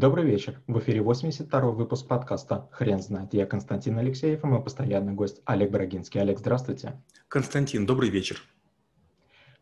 Добрый вечер. В эфире 82-й выпуск подкаста «Хрен знает». Я Константин Алексеев и мой постоянный гость Олег Брагинский. Олег, здравствуйте. Константин, добрый вечер.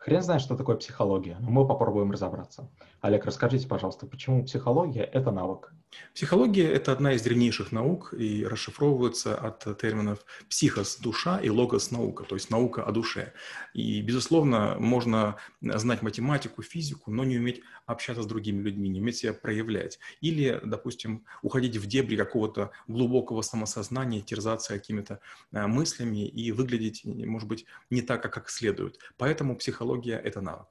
Хрен знает, что такое психология, но мы попробуем разобраться. Олег, расскажите, пожалуйста, почему психология – это навык? Психология – это одна из древнейших наук и расшифровывается от терминов «психос» – душа и «логос» – наука, то есть наука о душе. И, безусловно, можно знать математику, физику, но не уметь общаться с другими людьми, не уметь себя проявлять. Или, допустим, уходить в дебри какого-то глубокого самосознания, терзаться какими-то э, мыслями и выглядеть, может быть, не так, как следует. Поэтому психология – это навык.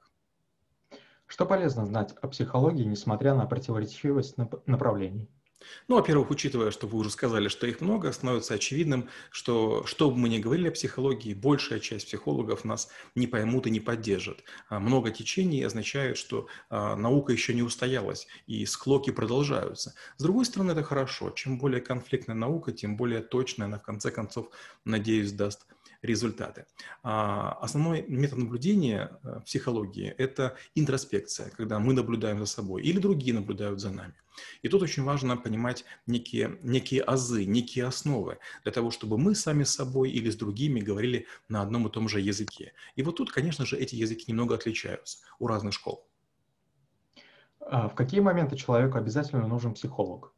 Что полезно знать о психологии, несмотря на противоречивость направлений? Ну, во-первых, учитывая, что вы уже сказали, что их много, становится очевидным, что что бы мы ни говорили о психологии, большая часть психологов нас не поймут и не поддержат. А много течений означает, что а, наука еще не устоялась, и склоки продолжаются. С другой стороны, это хорошо. Чем более конфликтная наука, тем более точная она, в конце концов, надеюсь, даст результаты. А основной метод наблюдения э, в психологии – это интроспекция, когда мы наблюдаем за собой или другие наблюдают за нами. И тут очень важно понимать некие, некие азы, некие основы для того, чтобы мы сами с собой или с другими говорили на одном и том же языке. И вот тут, конечно же, эти языки немного отличаются у разных школ. А в какие моменты человеку обязательно нужен психолог?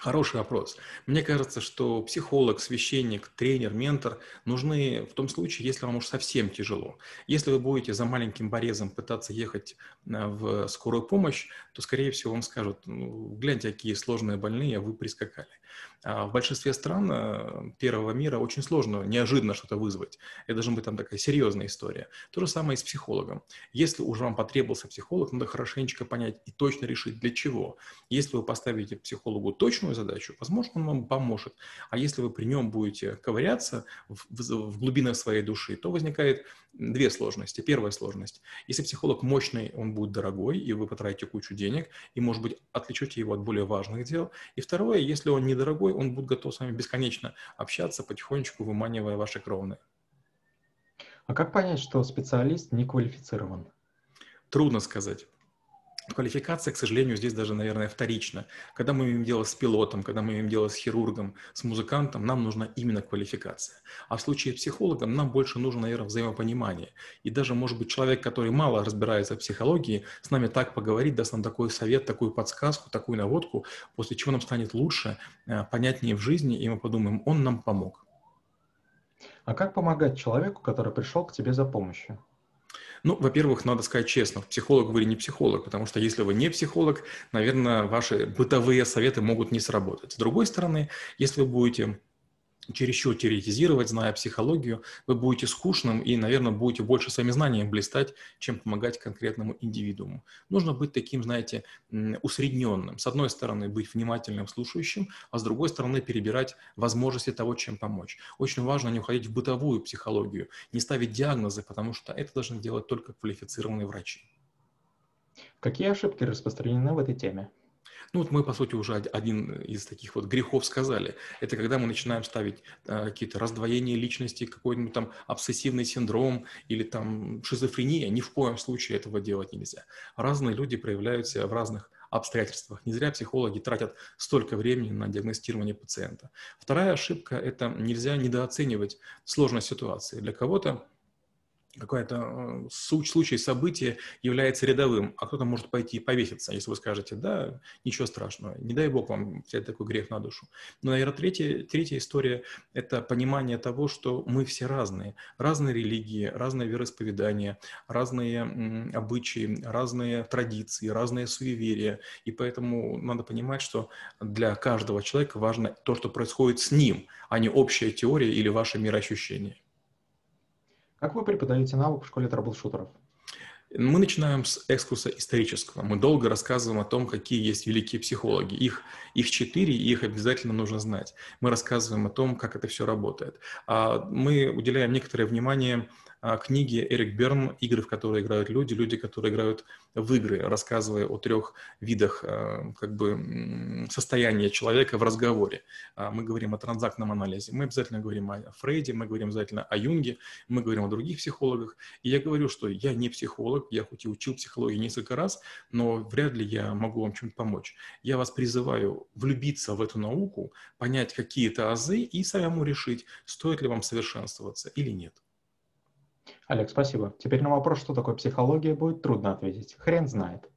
Хороший вопрос. Мне кажется, что психолог, священник, тренер, ментор нужны в том случае, если вам уж совсем тяжело. Если вы будете за маленьким порезом пытаться ехать э, в скорую помощь, то, скорее всего, вам скажут, ну, гляньте, какие сложные больные, вы прискакали. А в большинстве стран э, первого мира очень сложно неожиданно что-то вызвать. Это должна быть там такая серьезная история. То же самое и с психологом. Если уже вам потребовался психолог, надо хорошенечко понять и точно решить, для чего. Если вы поставите психологу точную задачу, возможно, он вам поможет. А если вы при нем будете ковыряться в, в, в глубинах своей души, то возникает две сложности. Первая сложность. Если психолог мощный, он будет дорогой, и вы потратите кучу денег, и, может быть, отвлечете его от более важных дел. И второе, если он недорогой, он будет готов с вами бесконечно общаться, потихонечку выманивая ваши кровные. А как понять, что специалист не квалифицирован? Трудно сказать. Квалификация, к сожалению, здесь даже, наверное, вторична. Когда мы имеем дело с пилотом, когда мы имеем дело с хирургом, с музыкантом, нам нужна именно квалификация. А в случае с психологом нам больше нужно, наверное, взаимопонимание. И даже, может быть, человек, который мало разбирается в психологии, с нами так поговорит, даст нам такой совет, такую подсказку, такую наводку, после чего нам станет лучше, э, понятнее в жизни, и мы подумаем, он нам помог. А как помогать человеку, который пришел к тебе за помощью? Ну, во-первых, надо сказать честно, психолог вы или не психолог, потому что если вы не психолог, наверное, ваши бытовые советы могут не сработать. С другой стороны, если вы будете чересчур теоретизировать, зная психологию, вы будете скучным и, наверное, будете больше своими знаниями блистать, чем помогать конкретному индивидууму. Нужно быть таким, знаете, усредненным. С одной стороны, быть внимательным, слушающим, а с другой стороны, перебирать возможности того, чем помочь. Очень важно не уходить в бытовую психологию, не ставить диагнозы, потому что это должны делать только квалифицированные врачи. Какие ошибки распространены в этой теме? Ну вот мы, по сути, уже один из таких вот грехов сказали. Это когда мы начинаем ставить э, какие-то раздвоения личности, какой-нибудь там обсессивный синдром или там шизофрения. Ни в коем случае этого делать нельзя. Разные люди проявляются в разных обстоятельствах. Не зря психологи тратят столько времени на диагностирование пациента. Вторая ошибка – это нельзя недооценивать сложность ситуации. Для кого-то какой-то э, случай, событие является рядовым, а кто-то может пойти и повеситься, если вы скажете, да, ничего страшного, не дай бог вам взять такой грех на душу. Но, наверное, третья, третья история – это понимание того, что мы все разные. Разные религии, разное вероисповедание, разные обычаи, разные традиции, разные суеверия. И поэтому надо понимать, что для каждого человека важно то, что происходит с ним, а не общая теория или ваше мироощущение. Как вы преподаете навык в школе трэблшутеров? Мы начинаем с экскурса исторического. Мы долго рассказываем о том, какие есть великие психологи. Их, их четыре, и их обязательно нужно знать. Мы рассказываем о том, как это все работает. А мы уделяем некоторое внимание книги Эрик Берн «Игры, в которые играют люди», люди, которые играют в игры, рассказывая о трех видах а, как бы, состояния человека в разговоре. А, мы говорим о транзактном анализе, мы обязательно говорим о Фрейде, мы говорим обязательно о Юнге, мы говорим о других психологах. И я говорю, что я не психолог, я хоть и учил психологию несколько раз, но вряд ли я могу вам чем-то помочь. Я вас призываю влюбиться в эту науку, понять какие-то азы и самому решить, стоит ли вам совершенствоваться или нет. Олег, спасибо. Теперь на вопрос, что такое психология, будет трудно ответить. Хрен знает.